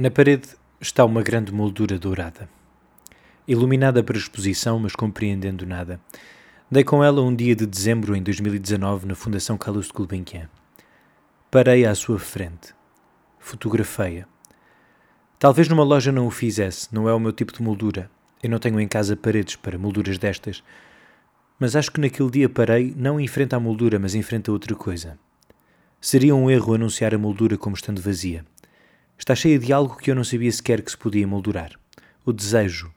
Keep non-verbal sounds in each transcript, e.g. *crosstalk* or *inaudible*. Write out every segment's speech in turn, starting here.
Na parede está uma grande moldura dourada. Iluminada para exposição, mas compreendendo nada. Dei com ela um dia de dezembro em 2019 na Fundação Calouste Gulbenkian. Parei à sua frente. Fotografei-a. Talvez numa loja não o fizesse, não é o meu tipo de moldura. Eu não tenho em casa paredes para molduras destas. Mas acho que naquele dia parei não em frente à moldura, mas em frente a outra coisa. Seria um erro anunciar a moldura como estando vazia. Está cheia de algo que eu não sabia sequer que se podia moldurar. O desejo.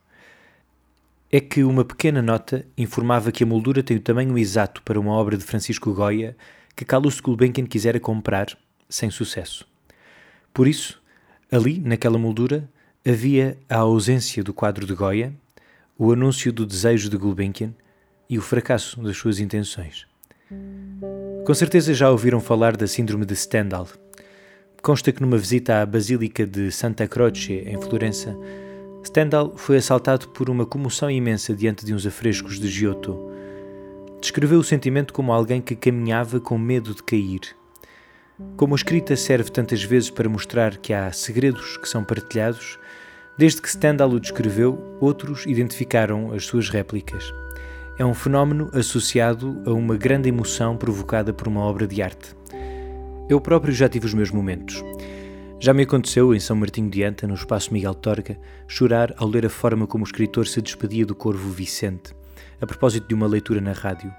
É que uma pequena nota informava que a moldura tem o tamanho exato para uma obra de Francisco Goya que Carlos Gulbenkian quisera comprar, sem sucesso. Por isso, ali, naquela moldura, havia a ausência do quadro de Goya, o anúncio do desejo de Gulbenkian e o fracasso das suas intenções. Com certeza já ouviram falar da Síndrome de Stendhal, Consta que numa visita à Basílica de Santa Croce, em Florença, Stendhal foi assaltado por uma comoção imensa diante de uns afrescos de Giotto. Descreveu o sentimento como alguém que caminhava com medo de cair. Como a escrita serve tantas vezes para mostrar que há segredos que são partilhados, desde que Stendhal o descreveu, outros identificaram as suas réplicas. É um fenómeno associado a uma grande emoção provocada por uma obra de arte. Eu próprio já tive os meus momentos. Já me aconteceu, em São Martinho de Anta, no espaço Miguel Torga, chorar ao ler a forma como o escritor se despedia do corvo Vicente, a propósito de uma leitura na rádio.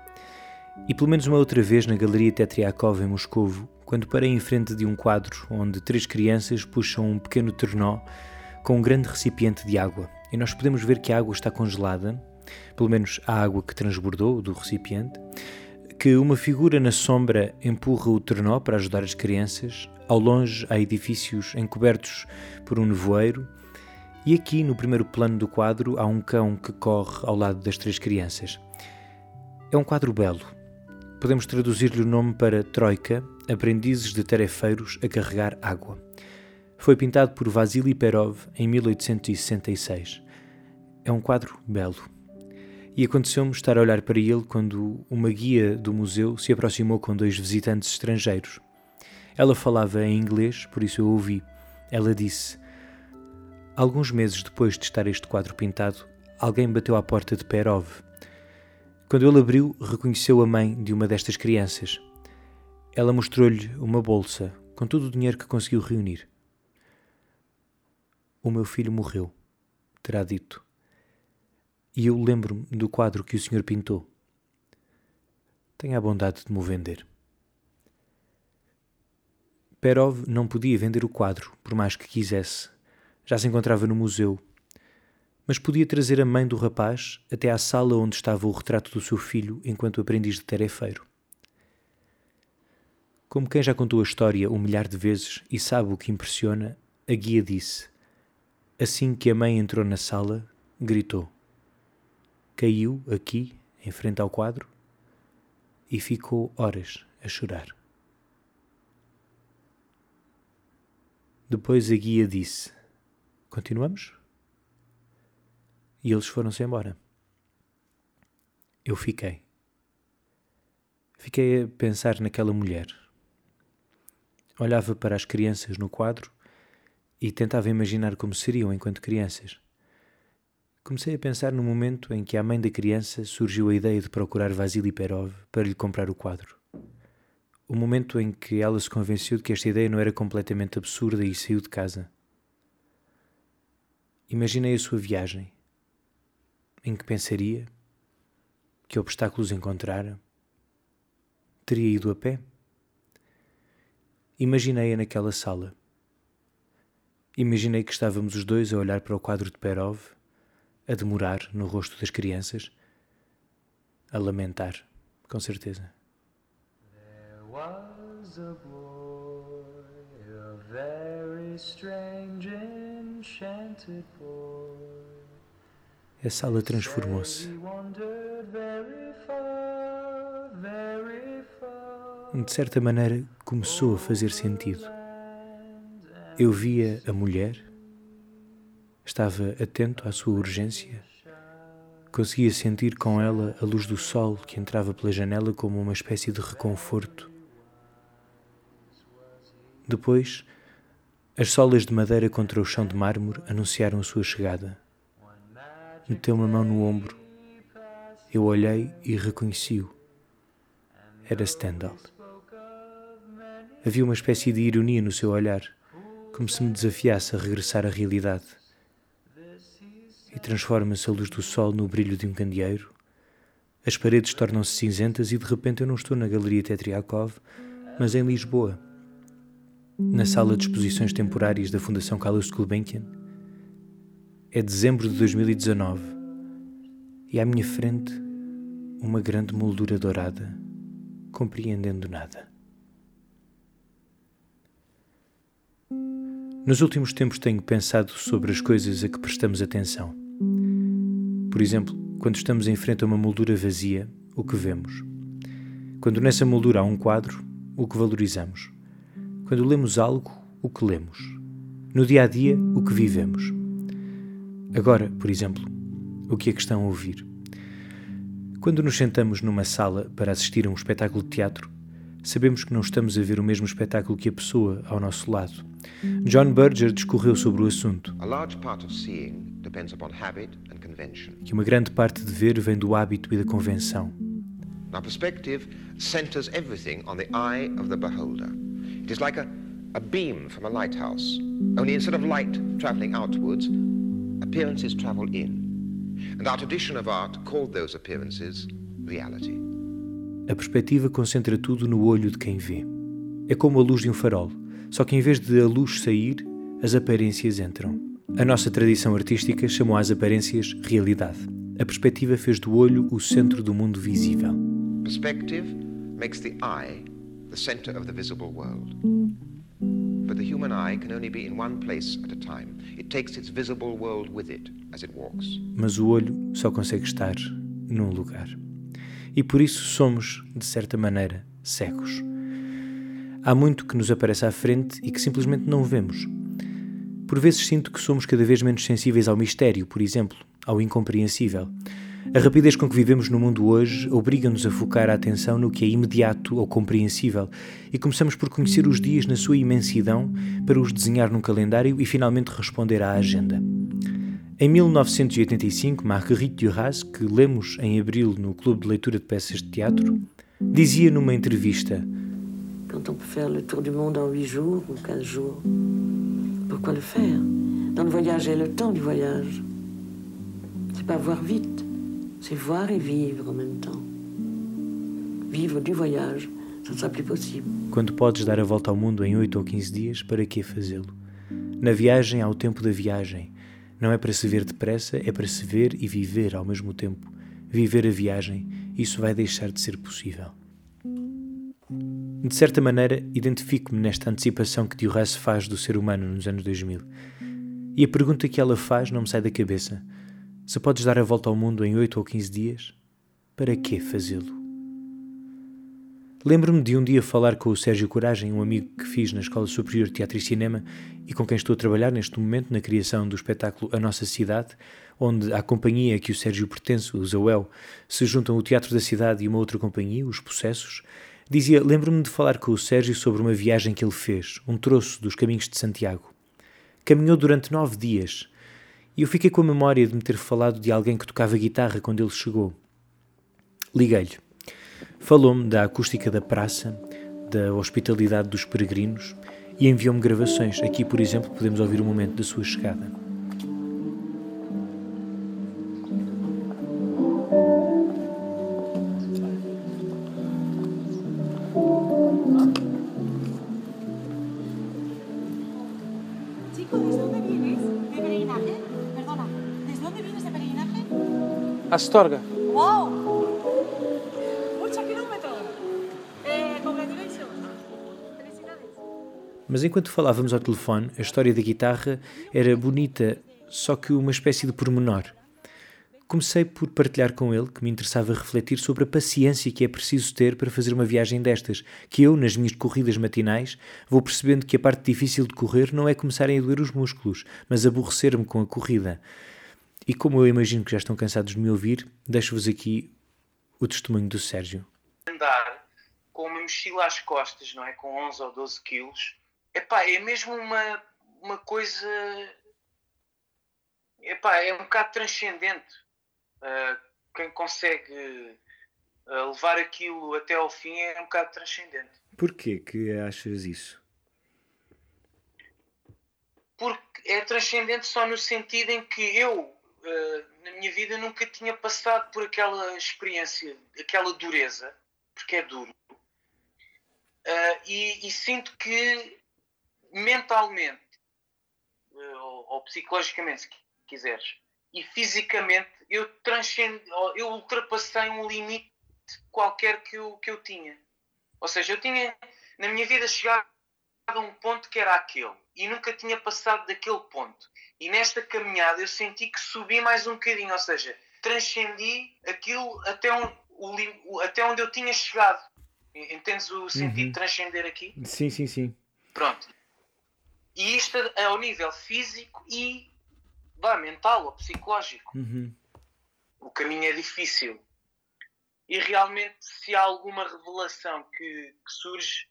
E pelo menos uma outra vez na Galeria Tetriakov, em Moscovo, quando parei em frente de um quadro onde três crianças puxam um pequeno ternó com um grande recipiente de água. E nós podemos ver que a água está congelada, pelo menos a água que transbordou do recipiente, que uma figura na sombra empurra o trenó para ajudar as crianças, ao longe há edifícios encobertos por um nevoeiro, e aqui no primeiro plano do quadro há um cão que corre ao lado das três crianças. É um quadro belo. Podemos traduzir-lhe o nome para Troika, aprendizes de tarefeiros a carregar água. Foi pintado por Vasily Perov em 1866. É um quadro belo e aconteceu-me estar a olhar para ele quando uma guia do museu se aproximou com dois visitantes estrangeiros. Ela falava em inglês, por isso eu ouvi. Ela disse: Alguns meses depois de estar este quadro pintado, alguém bateu à porta de Perov. Quando ele abriu, reconheceu a mãe de uma destas crianças. Ela mostrou-lhe uma bolsa com todo o dinheiro que conseguiu reunir. O meu filho morreu, terá dito e eu lembro-me do quadro que o senhor pintou. Tenha a bondade de me vender. Perov não podia vender o quadro, por mais que quisesse. Já se encontrava no museu. Mas podia trazer a mãe do rapaz até à sala onde estava o retrato do seu filho enquanto aprendiz de tarefeiro. Como quem já contou a história um milhar de vezes e sabe o que impressiona, a guia disse. Assim que a mãe entrou na sala, gritou caiu aqui, em frente ao quadro, e ficou horas a chorar. Depois a guia disse: Continuamos? E eles foram-se embora. Eu fiquei. Fiquei a pensar naquela mulher. Olhava para as crianças no quadro e tentava imaginar como seriam enquanto crianças. Comecei a pensar no momento em que à mãe da criança surgiu a ideia de procurar Vasily Perov para lhe comprar o quadro. O momento em que ela se convenceu de que esta ideia não era completamente absurda e saiu de casa. Imaginei a sua viagem. Em que pensaria? Que obstáculos encontrara? Teria ido a pé? Imaginei-a naquela sala. Imaginei que estávamos os dois a olhar para o quadro de Perov a demorar no rosto das crianças, a lamentar, com certeza. There was a boy, a very strange enchanted boy. A sala transformou-se. De certa maneira, começou a fazer sentido. Eu via a mulher Estava atento à sua urgência. Conseguia sentir com ela a luz do sol que entrava pela janela como uma espécie de reconforto. Depois, As solas de madeira contra o chão de mármore anunciaram a sua chegada. Meteu uma mão no ombro. Eu olhei e reconheci-o. Era Stendhal. Havia uma espécie de ironia no seu olhar, como se me desafiasse a regressar à realidade. E transforma-se a luz do sol no brilho de um candeeiro. As paredes tornam-se cinzentas e de repente eu não estou na Galeria Tetriakov, mas em Lisboa na sala de exposições temporárias da Fundação Carlos Gulbenkian. É dezembro de 2019 e à minha frente uma grande moldura dourada, compreendendo nada. Nos últimos tempos tenho pensado sobre as coisas a que prestamos atenção. Por exemplo, quando estamos em frente a uma moldura vazia, o que vemos? Quando nessa moldura há um quadro, o que valorizamos? Quando lemos algo, o que lemos. No dia a dia, o que vivemos. Agora, por exemplo, o que é que estão a ouvir? Quando nos sentamos numa sala para assistir a um espetáculo de teatro, sabemos que não estamos a ver o mesmo espetáculo que a pessoa ao nosso lado. John Berger discorreu sobre o assunto. Que uma grande parte de ver vem do hábito e da convenção. Now perspective centers everything on the eye of the beholder. It is like a, a beam from a lighthouse, only instead of light travelling outwards, appearances travel in. And our tradition of art called those appearances reality. A perspectiva concentra tudo no olho de quem vê. É como a luz de um farol, só que em vez de a luz sair, as aparências entram. A nossa tradição artística chamou às aparências realidade. A perspectiva fez do olho o centro do mundo visível. Perspective makes the eye the center of the visible world. But the human eye can only be in one place at a time. It takes its visible world with it as it walks. Mas o olho só consegue estar num lugar. E por isso somos, de certa maneira, cegos. Há muito que nos aparece à frente e que simplesmente não vemos. Por vezes sinto que somos cada vez menos sensíveis ao mistério, por exemplo, ao incompreensível. A rapidez com que vivemos no mundo hoje obriga-nos a focar a atenção no que é imediato ou compreensível e começamos por conhecer os dias na sua imensidão para os desenhar num calendário e finalmente responder à agenda. Em 1985, Marguerite Duras, que lemos em abril no Clube de Leitura de Peças de Teatro, dizia numa entrevista: Quand on peut faire le tour du monde en 8 jours ou 15 jours, pourquoi le faire Dans le voyage est le temps du voyage. C'est pas voir vite, c'est voir et vivre en même temps. Vivre du voyage, ça ne sera plus possible. Quando podes dar a volta ao mundo em 8 ou 15 dias, para que fazê-lo? Na viagem há o tempo da viagem. Não é para se ver depressa, é para se ver e viver ao mesmo tempo. Viver a viagem, isso vai deixar de ser possível. De certa maneira, identifico-me nesta antecipação que Duras faz do ser humano nos anos 2000. E a pergunta que ela faz não me sai da cabeça. Se podes dar a volta ao mundo em 8 ou 15 dias, para que fazê-lo? Lembro-me de um dia falar com o Sérgio Coragem, um amigo que fiz na Escola Superior de Teatro e Cinema e com quem estou a trabalhar neste momento na criação do espetáculo A Nossa Cidade, onde a companhia a que o Sérgio pertence, o Zauel, se juntam o Teatro da Cidade e uma outra companhia, os Possessos. Dizia: Lembro-me de falar com o Sérgio sobre uma viagem que ele fez, um troço dos caminhos de Santiago. Caminhou durante nove dias e eu fiquei com a memória de me ter falado de alguém que tocava guitarra quando ele chegou. Liguei-lhe. Falou-me da acústica da praça, da hospitalidade dos peregrinos e enviou-me gravações. Aqui, por exemplo, podemos ouvir o momento da sua chegada. Astorga. Wow! Kilómetros. Eh, congratulations. Felicidades. Mas enquanto falávamos ao telefone, a história da guitarra era bonita, só que uma espécie de pormenor. Comecei por partilhar com ele que me interessava refletir sobre a paciência que é preciso ter para fazer uma viagem destas, que eu, nas minhas corridas matinais, vou percebendo que a parte difícil de correr não é começarem a doer os músculos, mas aborrecer-me com a corrida. E como eu imagino que já estão cansados de me ouvir, deixo-vos aqui o testemunho do Sérgio. Andar com uma mochila às costas, não é? Com 11 ou 12 quilos, epá, é mesmo uma, uma coisa. Epá, é um bocado transcendente. Uh, quem consegue uh, levar aquilo até ao fim é um bocado transcendente. Porquê que achas isso? Porque é transcendente só no sentido em que eu, uh, na minha vida, nunca tinha passado por aquela experiência, aquela dureza, porque é duro. E, e sinto que mentalmente ou, ou psicologicamente, se quiseres, e fisicamente eu eu ultrapassei um limite qualquer que eu, que eu tinha. Ou seja, eu tinha na minha vida chegado a um ponto que era aquele e nunca tinha passado daquele ponto. E nesta caminhada eu senti que subi mais um bocadinho, ou seja, transcendi aquilo até onde, o, até onde eu tinha chegado. Entendes o sentido uhum. de transcender aqui? Sim, sim, sim. Pronto. E isto é ao nível físico e vá, mental ou psicológico. Uhum. O caminho é difícil. E realmente, se há alguma revelação que, que surge,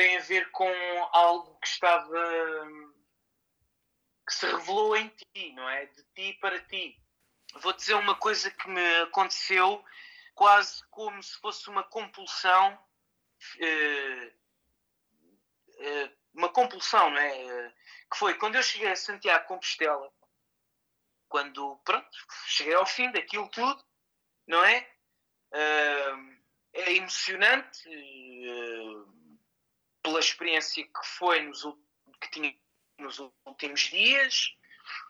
tem a ver com algo que estava. que se revelou em ti, não é? De ti para ti. Vou dizer uma coisa que me aconteceu quase como se fosse uma compulsão. Uh, uh, uma compulsão, não é? Que foi quando eu cheguei a Santiago Compostela, quando, pronto, cheguei ao fim daquilo tudo, não é? Uh, é emocionante pela experiência que foi nos, que tinha nos últimos dias,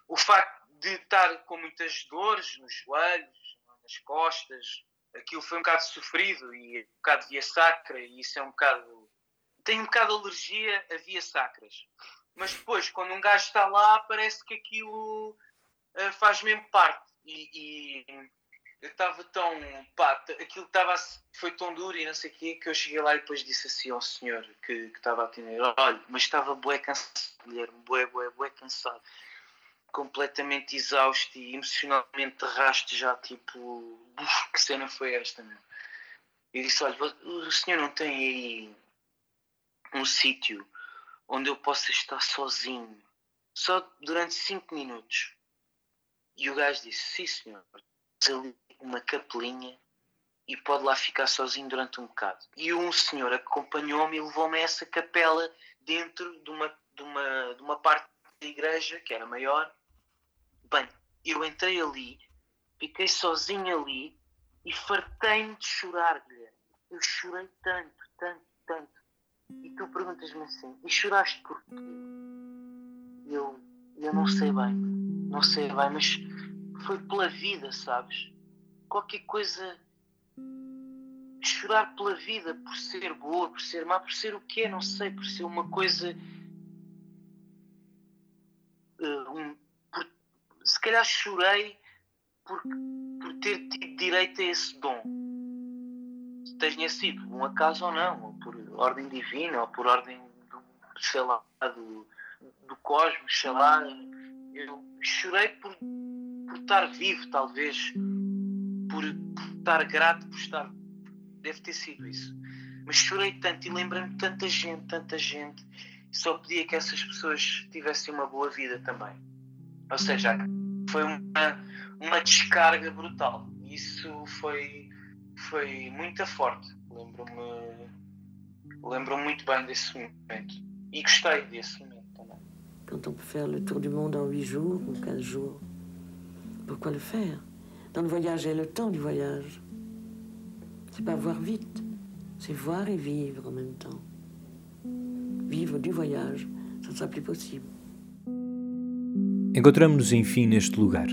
o facto de estar com muitas dores nos joelhos, nas costas, aquilo foi um bocado sofrido e um bocado via sacra, e isso é um bocado tenho um bocado de alergia a via sacras. Mas depois, quando um gajo está lá, parece que aquilo uh, faz mesmo parte. E, e eu estava tão. pá, aquilo estava. foi tão duro e não sei o quê, que eu cheguei lá e depois disse assim ao senhor que estava a atender: olha, mas estava bué cansado, Guilherme, bué, bué, bué cansado. Completamente exausto e emocionalmente rasto já, tipo, que cena foi esta, meu? E disse: olha, o senhor não tem aí um sítio onde eu possa estar sozinho, só durante 5 minutos. E o gajo disse: Sim, senhor, ali uma capelinha e pode lá ficar sozinho durante um bocado. E um senhor acompanhou-me e levou-me a essa capela dentro de uma, de, uma, de uma parte da igreja que era maior. Bem, eu entrei ali, fiquei sozinho ali e fartei-me de chorar, Guilherme. Eu chorei tanto, tanto, tanto. E tu perguntas-me assim: e choraste porquê? Eu, eu não sei bem, não sei bem, mas foi pela vida, sabes? Qualquer coisa. Chorar pela vida, por ser boa, por ser má, por ser o que é, não sei, por ser uma coisa. Uh, um, por, se calhar chorei por, por ter tido direito a esse dom. Se tenha sido um acaso ou não, ou por ordem divina ou por ordem do, sei lá, do, do cosmos, sei lá. Eu chorei por, por estar vivo, talvez, por, estar grato por estar. Deve ter sido isso. Mas chorei tanto e lembrei-me tanta gente, tanta gente. Só pedia que essas pessoas tivessem uma boa vida também. Ou seja, foi uma, uma descarga brutal. Isso foi, foi muito forte. Lembro-me lembro muito bem desse momento. E gostei desse momento também. Quand on peut faire le tour du monde en 8 jours ou 15 jours, pourquoi le faire Dans le voyage, a le temps du voyage. C'est pas voir vite, c'est voir et vivre en même temps. Vivre du voyage, ça ne sera plus possible. Encontramos-nos enfim neste lugar,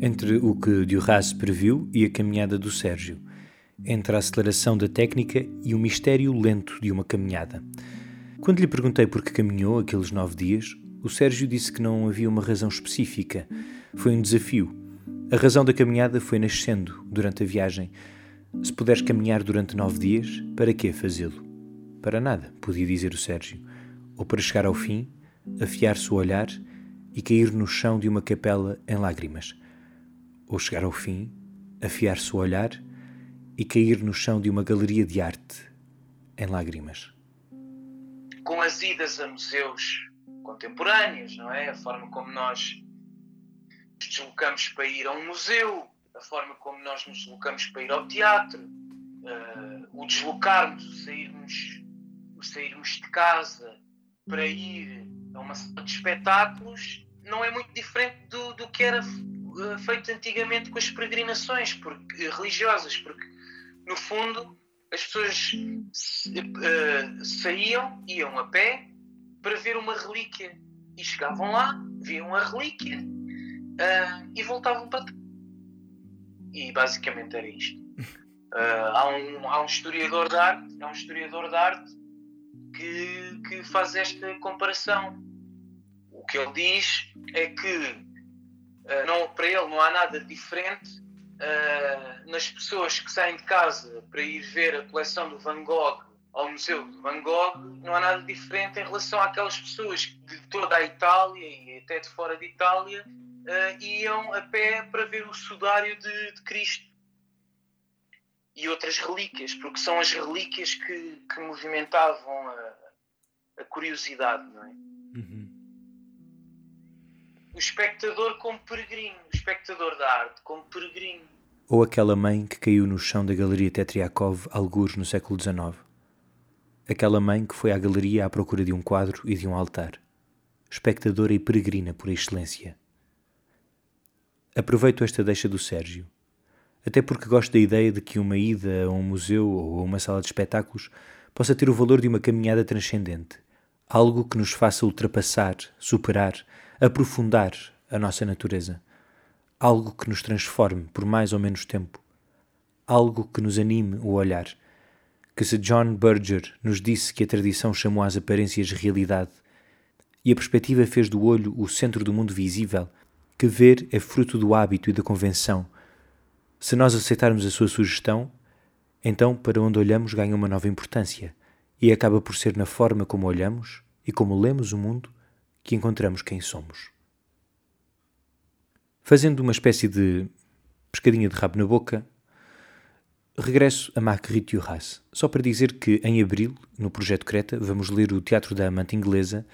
entre o que Duras previu e a caminhada do Sérgio entre a aceleração da técnica e o mistério lento de uma caminhada. Quando lhe perguntei por que caminhou aqueles nove dias, o Sérgio disse que não havia uma razão específica. Foi um desafio. A razão da caminhada foi nascendo durante a viagem. Se puderes caminhar durante nove dias, para que fazê-lo? Para nada, podia dizer o Sérgio. Ou para chegar ao fim, afiar-se o olhar e cair no chão de uma capela em lágrimas. Ou chegar ao fim, afiar-se o olhar e cair no chão de uma galeria de arte em lágrimas. Com as idas a museus contemporâneas, não é? A forma como nós deslocamos para ir a um museu, a forma como nós nos deslocamos para ir ao teatro, uh, o deslocarmos, o sairmos, o sairmos de casa para ir a uma sala de espetáculos não é muito diferente do, do que era uh, feito antigamente com as peregrinações porque, religiosas, porque no fundo as pessoas uh, saíam, iam a pé para ver uma relíquia e chegavam lá, viam a relíquia uh, e voltavam para trás. E basicamente era isto. Uh, *laughs* há, um, há um historiador de arte, há um historiador de arte que, que faz esta comparação. O que ele diz é que uh, não, para ele não há nada diferente uh, nas pessoas que saem de casa para ir ver a coleção do Van Gogh ao Museu de Van Gogh, não há nada diferente em relação àquelas pessoas de toda a Itália e até de fora de Itália uh, iam a pé para ver o sudário de, de, Cristo e outras relíquias, porque são as relíquias que, que movimentavam a, a, curiosidade, não é? Uhum. O espectador como peregrino, o espectador da arte como peregrino. Ou aquela mãe que caiu no chão da Galeria Tetriakov, algures no século XIX. Aquela mãe que foi à galeria à procura de um quadro e de um altar. Espectadora e peregrina por excelência. Aproveito esta deixa do Sérgio, até porque gosto da ideia de que uma ida a um museu ou a uma sala de espetáculos possa ter o valor de uma caminhada transcendente, algo que nos faça ultrapassar, superar, aprofundar a nossa natureza, algo que nos transforme por mais ou menos tempo, algo que nos anime o olhar. Que se John Berger nos disse que a tradição chamou às aparências realidade e a perspectiva fez do olho o centro do mundo visível, que ver é fruto do hábito e da convenção. Se nós aceitarmos a sua sugestão, então para onde olhamos ganha uma nova importância e acaba por ser na forma como olhamos e como lemos o mundo que encontramos quem somos. Fazendo uma espécie de pescadinha de rabo na boca, regresso a Marguerite Duras, só para dizer que em abril, no Projeto Creta, vamos ler o Teatro da Amante Inglesa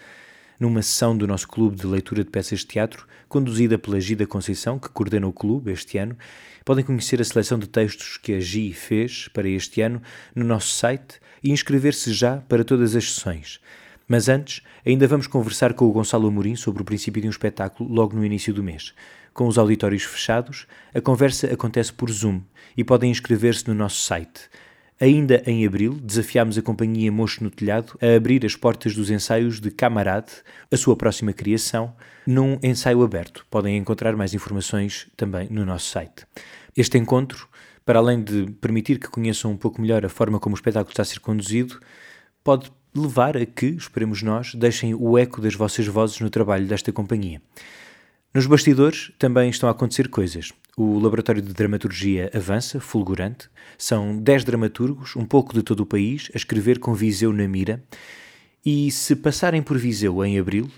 numa sessão do nosso clube de leitura de peças de teatro, conduzida pela Gida Conceição, que coordena o clube este ano. Podem conhecer a seleção de textos que a Gi fez para este ano no nosso site e inscrever-se já para todas as sessões. Mas antes, ainda vamos conversar com o Gonçalo Amorim sobre o princípio de um espetáculo logo no início do mês. Com os auditórios fechados, a conversa acontece por Zoom e podem inscrever-se no nosso site Ainda em abril, desafiámos a companhia Mocho no Telhado a abrir as portas dos ensaios de Camarade, a sua próxima criação, num ensaio aberto. Podem encontrar mais informações também no nosso site. Este encontro, para além de permitir que conheçam um pouco melhor a forma como o espetáculo está a ser conduzido, pode levar a que, esperemos nós, deixem o eco das vossas vozes no trabalho desta companhia. Nos bastidores também estão a acontecer coisas. O Laboratório de Dramaturgia avança, fulgurante. São 10 dramaturgos, um pouco de todo o país, a escrever com Viseu na mira. E se passarem por Viseu em abril,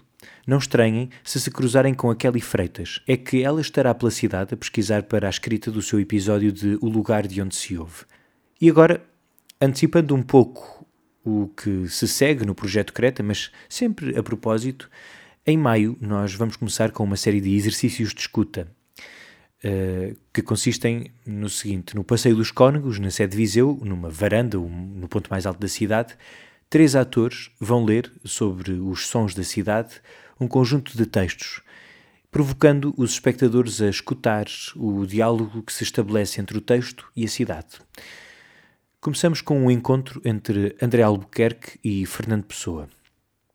não estranhem se se cruzarem com a Kelly Freitas. É que ela estará pela cidade a pesquisar para a escrita do seu episódio de O Lugar de Onde Se Ouve. E agora, antecipando um pouco o que se segue no projeto Creta, mas sempre a propósito, em maio nós vamos começar com uma série de exercícios de escuta uh, que consistem no seguinte: no Passeio dos Cónegos, na sede de Viseu, numa varanda, um, no ponto mais alto da cidade, três atores vão ler sobre os sons da cidade um conjunto de textos, provocando os espectadores a escutar o diálogo que se estabelece entre o texto e a cidade. Começamos com um encontro entre André Albuquerque e Fernando Pessoa.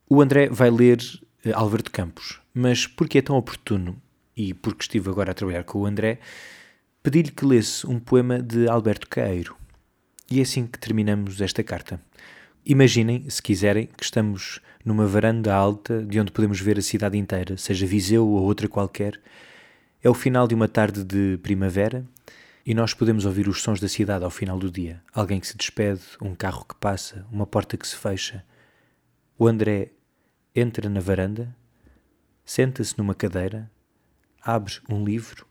O André vai ler eh, Álvaro de Campos, mas por que é tão oportuno e porque estive agora a trabalhar com o André, pedi-lhe que lesse um poema de Alberto Caeiro. E é assim que terminamos esta carta. Imaginem, se quiserem, que estamos numa varanda alta de onde podemos ver a cidade inteira, seja Viseu ou outra qualquer. É o final de uma tarde de primavera e nós podemos ouvir os sons da cidade ao final do dia. Alguém que se despede, um carro que passa, uma porta que se fecha. O André entra na varanda, senta-se numa cadeira, abre um livro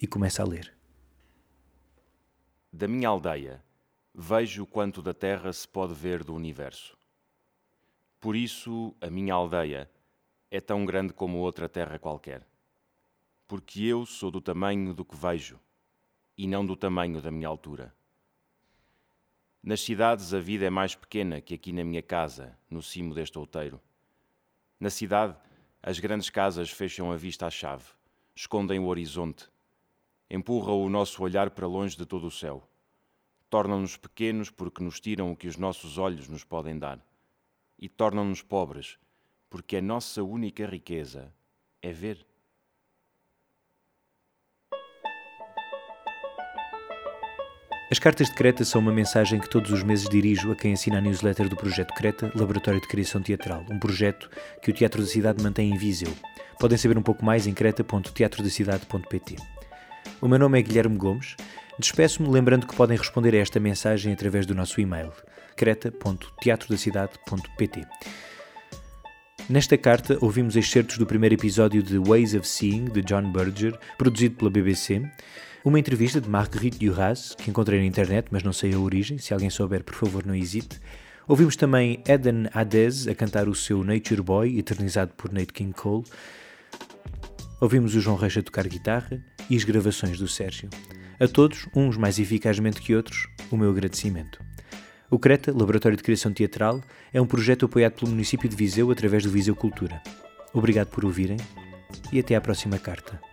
e começa a ler. Da minha aldeia, vejo quanto da terra se pode ver do universo. Por isso, a minha aldeia é tão grande como outra terra qualquer. Porque eu sou do tamanho do que vejo e não do tamanho da minha altura. Nas cidades a vida é mais pequena que aqui na minha casa, no cimo deste outeiro. Na cidade, as grandes casas fecham a vista à chave, escondem o horizonte, empurram o nosso olhar para longe de todo o céu. Tornam-nos pequenos porque nos tiram o que os nossos olhos nos podem dar. E tornam-nos pobres porque a nossa única riqueza é ver. As cartas de Creta são uma mensagem que todos os meses dirijo a quem assina a newsletter do Projeto Creta, Laboratório de Criação Teatral, um projeto que o Teatro da Cidade mantém em Viseu. Podem saber um pouco mais em creta.teatrodacidade.pt. O meu nome é Guilherme Gomes. Despeço-me lembrando que podem responder a esta mensagem através do nosso e-mail creta.teatrodacidade.pt. Nesta carta ouvimos excertos do primeiro episódio de Ways of Seeing, de John Berger, produzido pela BBC, uma entrevista de Marguerite Duras, que encontrei na internet, mas não sei a origem, se alguém souber, por favor, não hesite. Ouvimos também Eden Adez a cantar o seu Nature Boy, eternizado por Nate King Cole. Ouvimos o João Reis a tocar guitarra e as gravações do Sérgio. A todos, uns mais eficazmente que outros, o meu agradecimento. O CRETA, Laboratório de Criação Teatral, é um projeto apoiado pelo município de Viseu através do Viseu Cultura. Obrigado por ouvirem e até à próxima carta.